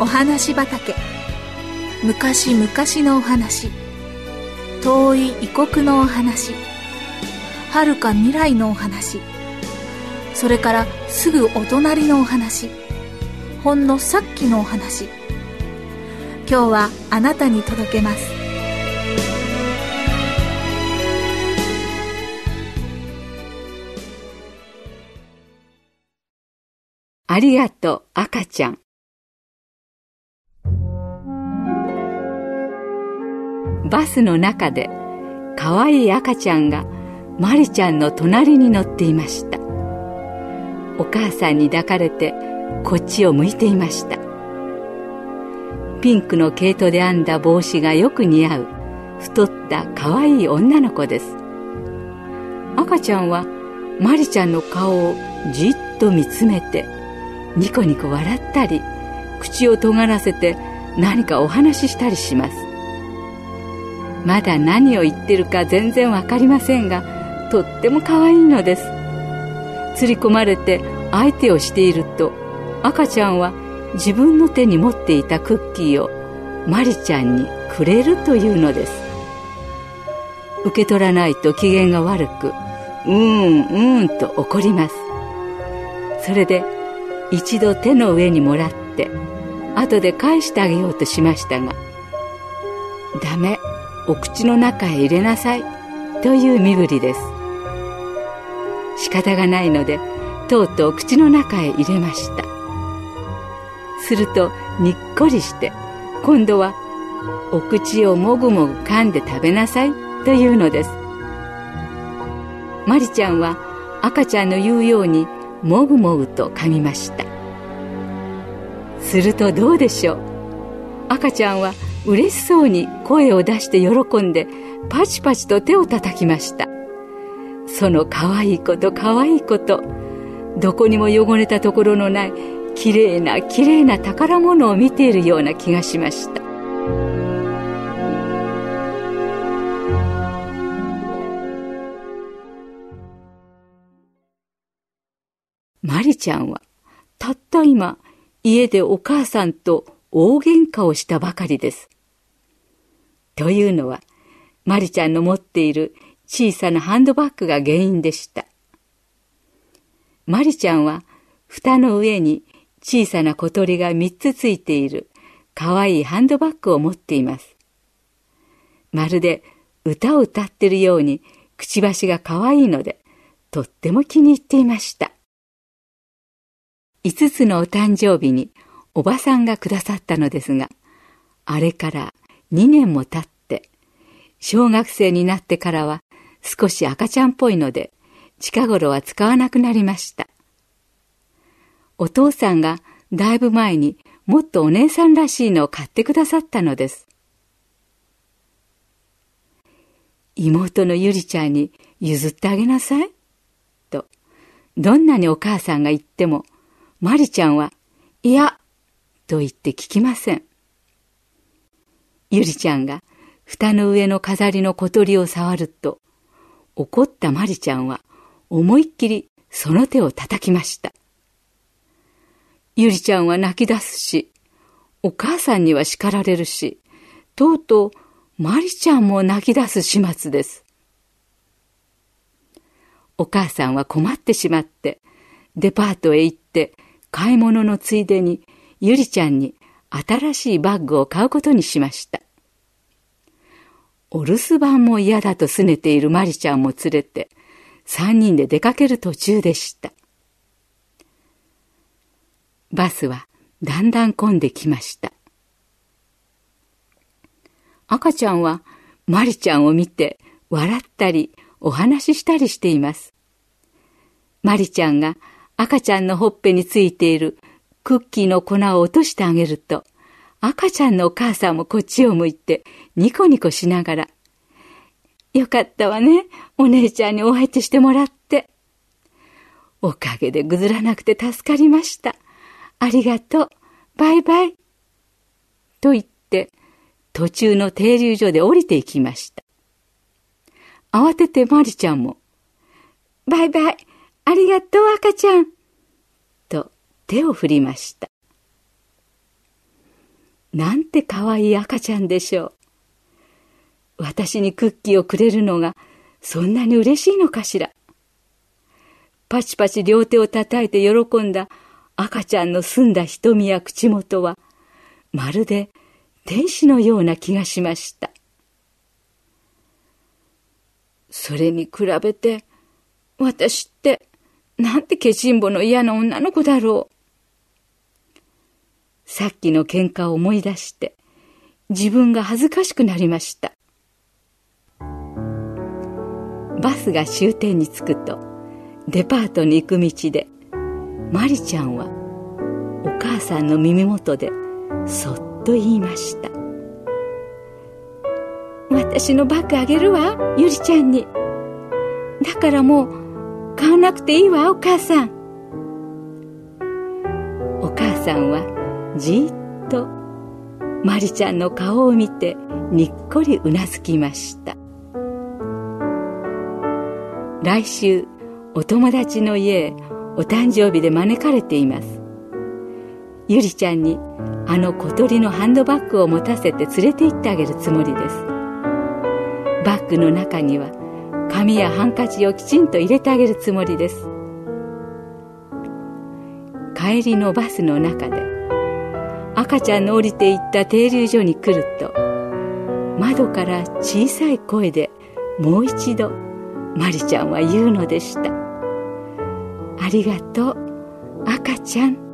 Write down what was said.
お話畑。昔々のお話。遠い異国のお話。遥か未来のお話。それからすぐお隣のお話。ほんのさっきのお話。今日はあなたに届けます。ありがとう赤ちゃん。バスの中でかわい赤ちゃんがマリちゃんの隣に乗っていました。お母さんに抱かれてこっちを向いていました。ピンクの毛糸で編んだ帽子がよく似合う。太ったかわいい女の子です。赤ちゃんはマリちゃんの顔をじっと見つめてニコニコ笑ったり口を尖らせて何かお話ししたりします。まだ何を言ってるか全然わかりませんがとっても可愛いのです。釣り込まれて相手をしていると赤ちゃんは自分の手に持っていたクッキーをマリちゃんにくれるというのです。受け取らないと機嫌が悪くうんうんと怒ります。それで一度手の上にもらって後で返してあげようとしましたがダメ。お口の中へ入れなさい。という身振りです。仕方がないのでとうとう口の中へ入れました。するとにっこりして今度はお口をもぐもぐ噛んで食べなさい。というのです。マリちゃんは赤ちゃんの言うようにもぐもぐと噛みました。するとどうでしょう？赤ちゃんは嬉しそうに声を出して喜んでパチパチと手を叩きました。その可愛いいこと可愛いことどこにも汚れたところのないきれいなきれいな宝物を見ているような気がしました。マリちゃんはたった今家でお母さんと大喧嘩をしたばかりです。というのはマリちゃんの持っている小さなハンドバッグが原因でした。マリちゃんは蓋の上に小さな小鳥が三つついているかわいいハンドバッグを持っています。まるで歌を歌ってるようにくちばしがかわいいのでとっても気に入っていました。5つのお誕生日におばさんがくださったのですが、あれから2年も経って、小学生になってからは少し赤ちゃんっぽいので、近頃は使わなくなりました。お父さんがだいぶ前にもっとお姉さんらしいのを買ってくださったのです。妹のゆりちゃんに譲ってあげなさい。と、どんなにお母さんが言ってもマリちゃんは、いや、と言って聞きません。ゆりちゃんが蓋の上の飾りの小鳥を触ると、怒ったマリちゃんは思いっきりその手を叩きました。ゆりちゃんは泣き出すし、お母さんには叱られるし、とうとうマリちゃんも泣き出す始末です。お母さんは困ってしまって、デパートへ行って買い物のついでにゆりちゃんに新しいバッグを買うことにしました。お留守番も嫌だと拗ねているマリちゃんも連れて、三人で出かける途中でした。バスはだんだん混んできました。赤ちゃんはマリちゃんを見て笑ったりお話ししたりしています。マリちゃんが赤ちゃんのほっぺについているクッキーの粉を落としてあげると、赤ちゃんのお母さんもこっちを向いてニコニコしながら、よかったわね、お姉ちゃんにお相手してもらって。おかげでぐずらなくて助かりました。ありがとう。バイバイ。と言って、途中の停留所で降りていきました。慌ててマリちゃんも、バイバイ。ありがとう赤ちゃん。手を振りました。なんて可愛い赤ちゃんでしょう。私にクッキーをくれるのがそんなに嬉しいのかしら。パチパチ両手を叩いて喜んだ赤ちゃんの澄んだ瞳や口元は、まるで天使のような気がしました。それに比べて、私って、なんてケチンボの嫌な女の子だろう。さっきの喧嘩を思い出して、自分が恥ずかしくなりました。バスが終点に着くと、デパートに行く道で、マリちゃんは、お母さんの耳元で、そっと言いました。私のバッグあげるわ、ゆりちゃんに。だからもう、買わなくていいわ、お母さん。お母さんは、じっと、マリちゃんの顔を見て、にっこりうなずきました。来週、お友達の家へお誕生日で招かれています。ゆりちゃんにあの小鳥のハンドバッグを持たせて連れて行ってあげるつもりです。バッグの中には紙やハンカチをきちんと入れてあげるつもりです。帰りのバスの中で赤ちゃんの降りていった停留所に来ると窓から小さい声でもう一度マリちゃんは言うのでした。ありがとう赤ちゃん